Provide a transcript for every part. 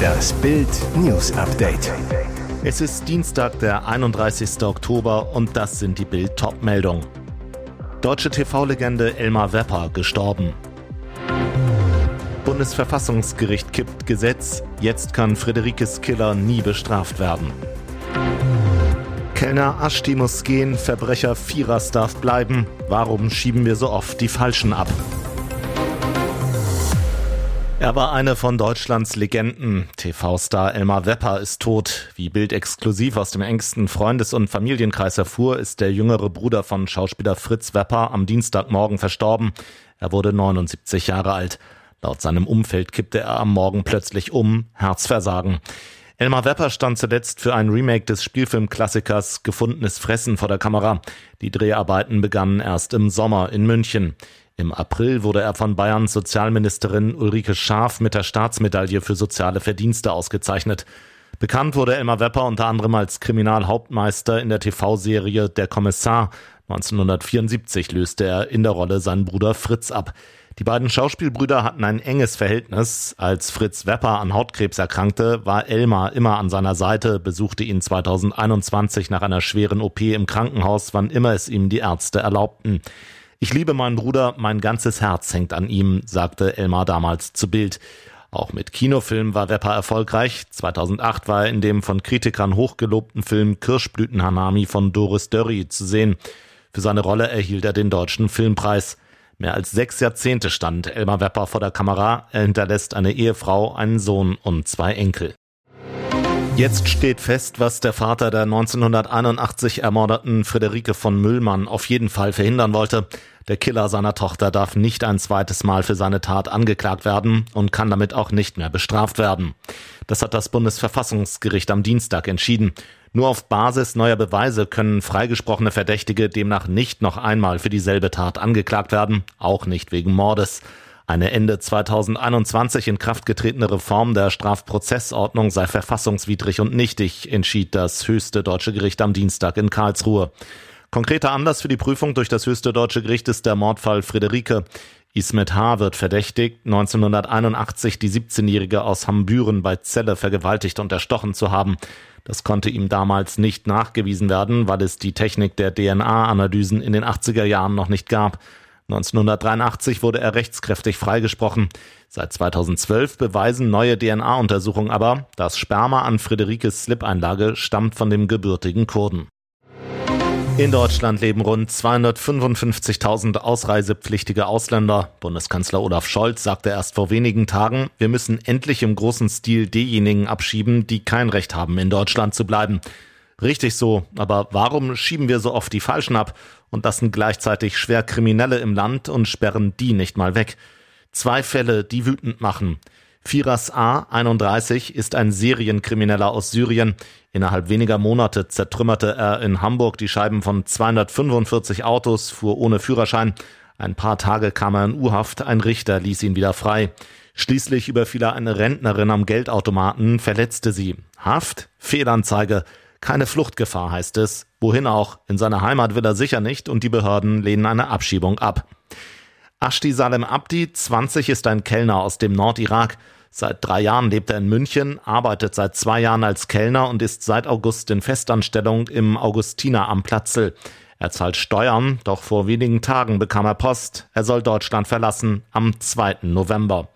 Das Bild News Update. Es ist Dienstag, der 31. Oktober und das sind die Bild Topmeldungen. Deutsche TV-Legende Elmar Wepper gestorben. Bundesverfassungsgericht kippt Gesetz. Jetzt kann Friederikes Killer nie bestraft werden. Kellner Aschti muss gehen, Verbrecher Vierers darf bleiben. Warum schieben wir so oft die Falschen ab? Er war eine von Deutschlands Legenden. TV-Star Elmar Wepper ist tot. Wie Bild exklusiv aus dem engsten Freundes- und Familienkreis erfuhr, ist der jüngere Bruder von Schauspieler Fritz Wepper am Dienstagmorgen verstorben. Er wurde 79 Jahre alt. Laut seinem Umfeld kippte er am Morgen plötzlich um, Herzversagen. Elmar Wepper stand zuletzt für ein Remake des Spielfilmklassikers Gefundenes Fressen vor der Kamera. Die Dreharbeiten begannen erst im Sommer in München. Im April wurde er von Bayerns Sozialministerin Ulrike Schaaf mit der Staatsmedaille für soziale Verdienste ausgezeichnet. Bekannt wurde Elmar Wepper unter anderem als Kriminalhauptmeister in der TV-Serie Der Kommissar. 1974 löste er in der Rolle seinen Bruder Fritz ab. Die beiden Schauspielbrüder hatten ein enges Verhältnis. Als Fritz Wepper an Hautkrebs erkrankte, war Elmar immer an seiner Seite, besuchte ihn 2021 nach einer schweren OP im Krankenhaus, wann immer es ihm die Ärzte erlaubten. Ich liebe meinen Bruder, mein ganzes Herz hängt an ihm, sagte Elmar damals zu Bild. Auch mit Kinofilmen war Wepper erfolgreich. 2008 war er in dem von Kritikern hochgelobten Film Kirschblütenhanami von Doris Dörri zu sehen. Für seine Rolle erhielt er den Deutschen Filmpreis. Mehr als sechs Jahrzehnte stand Elmar Wepper vor der Kamera. Er hinterlässt eine Ehefrau, einen Sohn und zwei Enkel. Jetzt steht fest, was der Vater der 1981 ermordeten Friederike von Müllmann auf jeden Fall verhindern wollte. Der Killer seiner Tochter darf nicht ein zweites Mal für seine Tat angeklagt werden und kann damit auch nicht mehr bestraft werden. Das hat das Bundesverfassungsgericht am Dienstag entschieden. Nur auf Basis neuer Beweise können freigesprochene Verdächtige demnach nicht noch einmal für dieselbe Tat angeklagt werden, auch nicht wegen Mordes. Eine Ende 2021 in Kraft getretene Reform der Strafprozessordnung sei verfassungswidrig und nichtig, entschied das höchste deutsche Gericht am Dienstag in Karlsruhe. Konkreter Anlass für die Prüfung durch das höchste deutsche Gericht ist der Mordfall Friederike. Ismet H. wird verdächtigt, 1981 die 17-Jährige aus Hambüren bei Celle vergewaltigt und erstochen zu haben. Das konnte ihm damals nicht nachgewiesen werden, weil es die Technik der DNA-Analysen in den 80er Jahren noch nicht gab. 1983 wurde er rechtskräftig freigesprochen. Seit 2012 beweisen neue DNA-Untersuchungen aber, das Sperma an Friederikes Slip-Einlage stammt von dem gebürtigen Kurden. In Deutschland leben rund 255.000 ausreisepflichtige Ausländer. Bundeskanzler Olaf Scholz sagte erst vor wenigen Tagen, wir müssen endlich im großen Stil diejenigen abschieben, die kein Recht haben, in Deutschland zu bleiben. Richtig so, aber warum schieben wir so oft die Falschen ab und lassen gleichzeitig schwer Kriminelle im Land und sperren die nicht mal weg? Zwei Fälle, die wütend machen. Firas A, 31, ist ein Serienkrimineller aus Syrien. Innerhalb weniger Monate zertrümmerte er in Hamburg die Scheiben von 245 Autos, fuhr ohne Führerschein. Ein paar Tage kam er in U-Haft, ein Richter ließ ihn wieder frei. Schließlich überfiel er eine Rentnerin am Geldautomaten, verletzte sie. Haft? Fehlanzeige. Keine Fluchtgefahr heißt es. Wohin auch? In seine Heimat will er sicher nicht und die Behörden lehnen eine Abschiebung ab. Ashti Salem Abdi, 20, ist ein Kellner aus dem Nordirak. Seit drei Jahren lebt er in München, arbeitet seit zwei Jahren als Kellner und ist seit August in Festanstellung im Augustiner am Platzel. Er zahlt Steuern, doch vor wenigen Tagen bekam er Post. Er soll Deutschland verlassen am 2. November.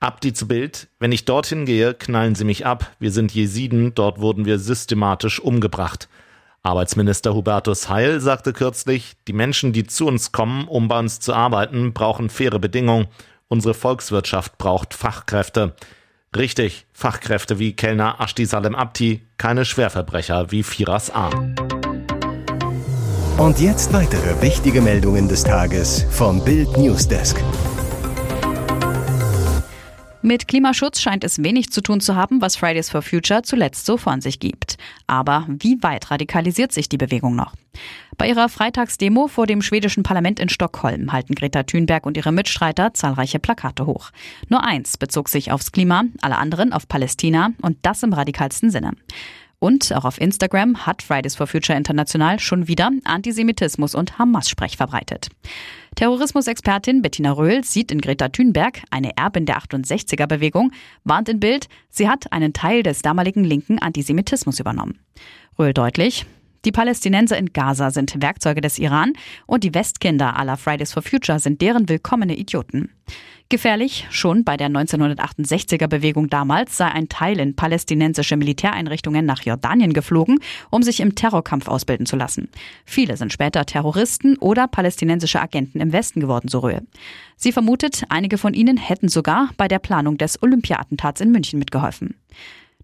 Abdi zu Bild. Wenn ich dorthin gehe, knallen sie mich ab. Wir sind Jesiden, dort wurden wir systematisch umgebracht. Arbeitsminister Hubertus Heil sagte kürzlich, die Menschen, die zu uns kommen, um bei uns zu arbeiten, brauchen faire Bedingungen. Unsere Volkswirtschaft braucht Fachkräfte. Richtig, Fachkräfte wie Kellner Ashti Salem Abdi, keine Schwerverbrecher wie Firas A. Und jetzt weitere wichtige Meldungen des Tages vom Bild Newsdesk. Mit Klimaschutz scheint es wenig zu tun zu haben, was Fridays for Future zuletzt so von sich gibt. Aber wie weit radikalisiert sich die Bewegung noch? Bei ihrer Freitagsdemo vor dem schwedischen Parlament in Stockholm halten Greta Thunberg und ihre Mitstreiter zahlreiche Plakate hoch. Nur eins bezog sich aufs Klima, alle anderen auf Palästina und das im radikalsten Sinne. Und auch auf Instagram hat Fridays for Future International schon wieder Antisemitismus und Hamas-Sprech verbreitet. Terrorismusexpertin Bettina Röhl sieht in Greta Thunberg, eine Erbin der 68er-Bewegung, warnt in Bild, sie hat einen Teil des damaligen linken Antisemitismus übernommen. Röhl deutlich, die Palästinenser in Gaza sind Werkzeuge des Iran und die Westkinder aller Fridays for Future sind deren willkommene Idioten. Gefährlich, schon bei der 1968er Bewegung damals sei ein Teil in palästinensische Militäreinrichtungen nach Jordanien geflogen, um sich im Terrorkampf ausbilden zu lassen. Viele sind später Terroristen oder palästinensische Agenten im Westen geworden, so Röhe. Sie vermutet, einige von ihnen hätten sogar bei der Planung des Olympia-Attentats in München mitgeholfen.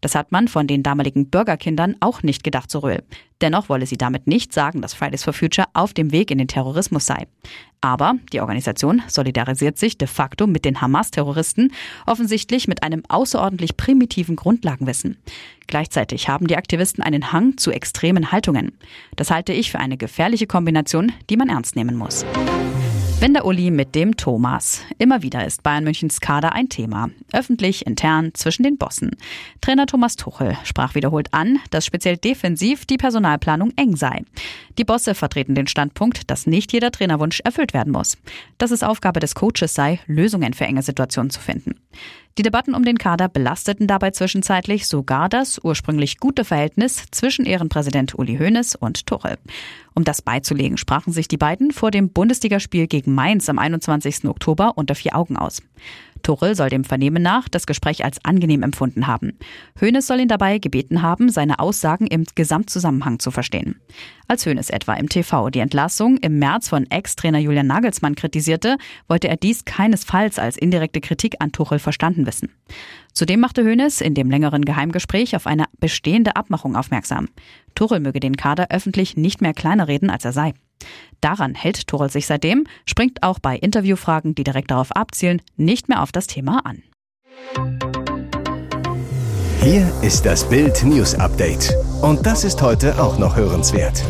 Das hat man von den damaligen Bürgerkindern auch nicht gedacht, so Röhl. Dennoch wolle sie damit nicht sagen, dass Fridays for Future auf dem Weg in den Terrorismus sei. Aber die Organisation solidarisiert sich de facto mit den Hamas-Terroristen, offensichtlich mit einem außerordentlich primitiven Grundlagenwissen. Gleichzeitig haben die Aktivisten einen Hang zu extremen Haltungen. Das halte ich für eine gefährliche Kombination, die man ernst nehmen muss. Wenn der Uli mit dem Thomas. Immer wieder ist Bayern Münchens Kader ein Thema. Öffentlich, intern, zwischen den Bossen. Trainer Thomas Tuchel sprach wiederholt an, dass speziell defensiv die Personalplanung eng sei. Die Bosse vertreten den Standpunkt, dass nicht jeder Trainerwunsch erfüllt werden muss. Dass es Aufgabe des Coaches sei, Lösungen für enge Situationen zu finden. Die Debatten um den Kader belasteten dabei zwischenzeitlich sogar das ursprünglich gute Verhältnis zwischen Ehrenpräsident Uli Hoeneß und Tuchel. Um das beizulegen, sprachen sich die beiden vor dem Bundesligaspiel gegen Mainz am 21. Oktober unter vier Augen aus. Tuchel soll dem Vernehmen nach das Gespräch als angenehm empfunden haben. Hoeneß soll ihn dabei gebeten haben, seine Aussagen im Gesamtzusammenhang zu verstehen. Als Hoeneß etwa im TV die Entlassung im März von Ex-Trainer Julian Nagelsmann kritisierte, wollte er dies keinesfalls als indirekte Kritik an Tuchel verstanden wissen. Zudem machte Hoeneß in dem längeren Geheimgespräch auf eine bestehende Abmachung aufmerksam. Tuchel möge den Kader öffentlich nicht mehr kleiner reden, als er sei. Daran hält Tuchel sich seitdem, springt auch bei Interviewfragen, die direkt darauf abzielen, nicht mehr auf das Thema an. Hier ist das Bild News Update. Und das ist heute auch noch hörenswert.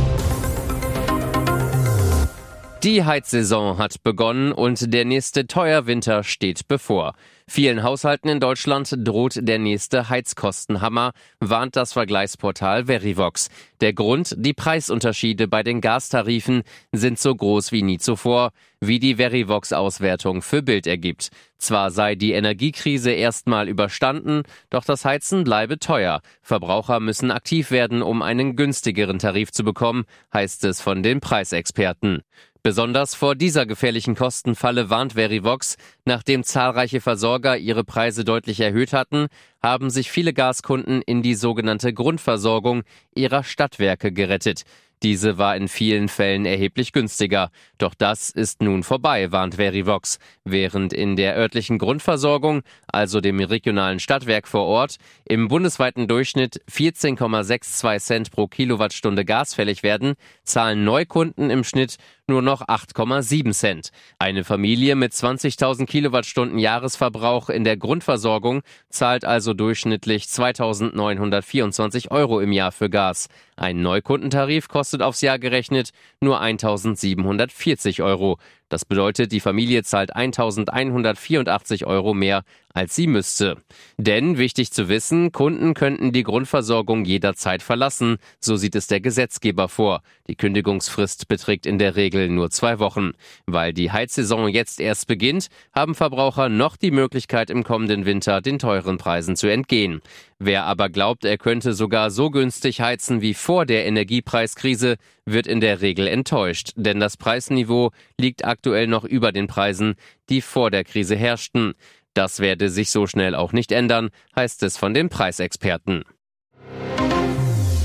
Die Heizsaison hat begonnen und der nächste Teuerwinter steht bevor. Vielen Haushalten in Deutschland droht der nächste Heizkostenhammer, warnt das Vergleichsportal Verivox. Der Grund, die Preisunterschiede bei den Gastarifen sind so groß wie nie zuvor, wie die Verivox-Auswertung für Bild ergibt. Zwar sei die Energiekrise erstmal überstanden, doch das Heizen bleibe teuer. Verbraucher müssen aktiv werden, um einen günstigeren Tarif zu bekommen, heißt es von den Preisexperten. Besonders vor dieser gefährlichen Kostenfalle warnt Verivox. Nachdem zahlreiche Versorger ihre Preise deutlich erhöht hatten, haben sich viele Gaskunden in die sogenannte Grundversorgung ihrer Stadtwerke gerettet. Diese war in vielen Fällen erheblich günstiger. Doch das ist nun vorbei, warnt Verivox. Während in der örtlichen Grundversorgung, also dem regionalen Stadtwerk vor Ort, im bundesweiten Durchschnitt 14,62 Cent pro Kilowattstunde Gas fällig werden, zahlen Neukunden im Schnitt nur noch 8,7 Cent. Eine Familie mit 20.000 Kilowattstunden Jahresverbrauch in der Grundversorgung zahlt also durchschnittlich 2.924 Euro im Jahr für Gas. Ein Neukundentarif kostet aufs Jahr gerechnet nur 1.740 Euro. Das bedeutet, die Familie zahlt 1184 Euro mehr, als sie müsste. Denn, wichtig zu wissen, Kunden könnten die Grundversorgung jederzeit verlassen, so sieht es der Gesetzgeber vor. Die Kündigungsfrist beträgt in der Regel nur zwei Wochen. Weil die Heizsaison jetzt erst beginnt, haben Verbraucher noch die Möglichkeit, im kommenden Winter den teuren Preisen zu entgehen. Wer aber glaubt, er könnte sogar so günstig heizen wie vor der Energiepreiskrise, wird in der Regel enttäuscht, denn das Preisniveau liegt aktuell noch über den Preisen, die vor der Krise herrschten. Das werde sich so schnell auch nicht ändern, heißt es von den Preisexperten.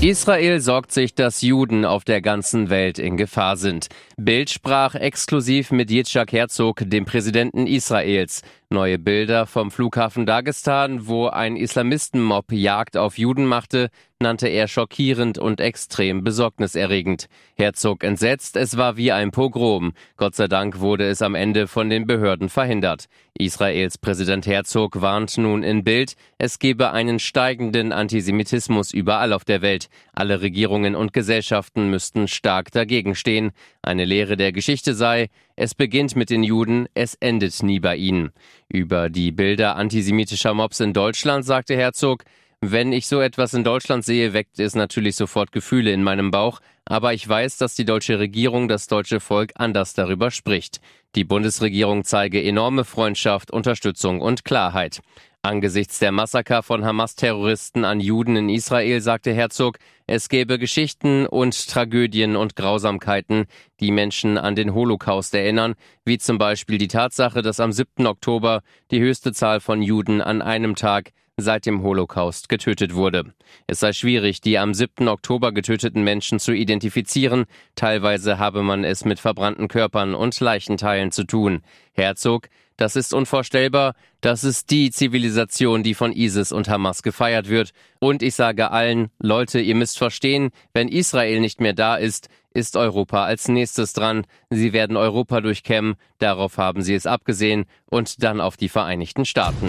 Israel sorgt sich, dass Juden auf der ganzen Welt in Gefahr sind. Bild sprach exklusiv mit Yitzhak Herzog, dem Präsidenten Israels. Neue Bilder vom Flughafen Dagestan, wo ein Islamistenmob Jagd auf Juden machte, nannte er schockierend und extrem besorgniserregend. Herzog entsetzt, es war wie ein Pogrom. Gott sei Dank wurde es am Ende von den Behörden verhindert. Israels Präsident Herzog warnt nun in Bild, es gebe einen steigenden Antisemitismus überall auf der Welt. Alle Regierungen und Gesellschaften müssten stark dagegen stehen. Eine Lehre der Geschichte sei, es beginnt mit den Juden, es endet nie bei ihnen. Über die Bilder antisemitischer Mobs in Deutschland sagte Herzog, Wenn ich so etwas in Deutschland sehe, weckt es natürlich sofort Gefühle in meinem Bauch, aber ich weiß, dass die deutsche Regierung, das deutsche Volk anders darüber spricht. Die Bundesregierung zeige enorme Freundschaft, Unterstützung und Klarheit. Angesichts der Massaker von Hamas-Terroristen an Juden in Israel sagte Herzog, es gäbe Geschichten und Tragödien und Grausamkeiten, die Menschen an den Holocaust erinnern, wie zum Beispiel die Tatsache, dass am 7. Oktober die höchste Zahl von Juden an einem Tag seit dem Holocaust getötet wurde. Es sei schwierig, die am 7. Oktober getöteten Menschen zu identifizieren, teilweise habe man es mit verbrannten Körpern und Leichenteilen zu tun. Herzog, das ist unvorstellbar, das ist die Zivilisation, die von ISIS und Hamas gefeiert wird. Und ich sage allen, Leute, ihr müsst verstehen, wenn Israel nicht mehr da ist, ist Europa als nächstes dran. Sie werden Europa durchkämmen, darauf haben sie es abgesehen, und dann auf die Vereinigten Staaten.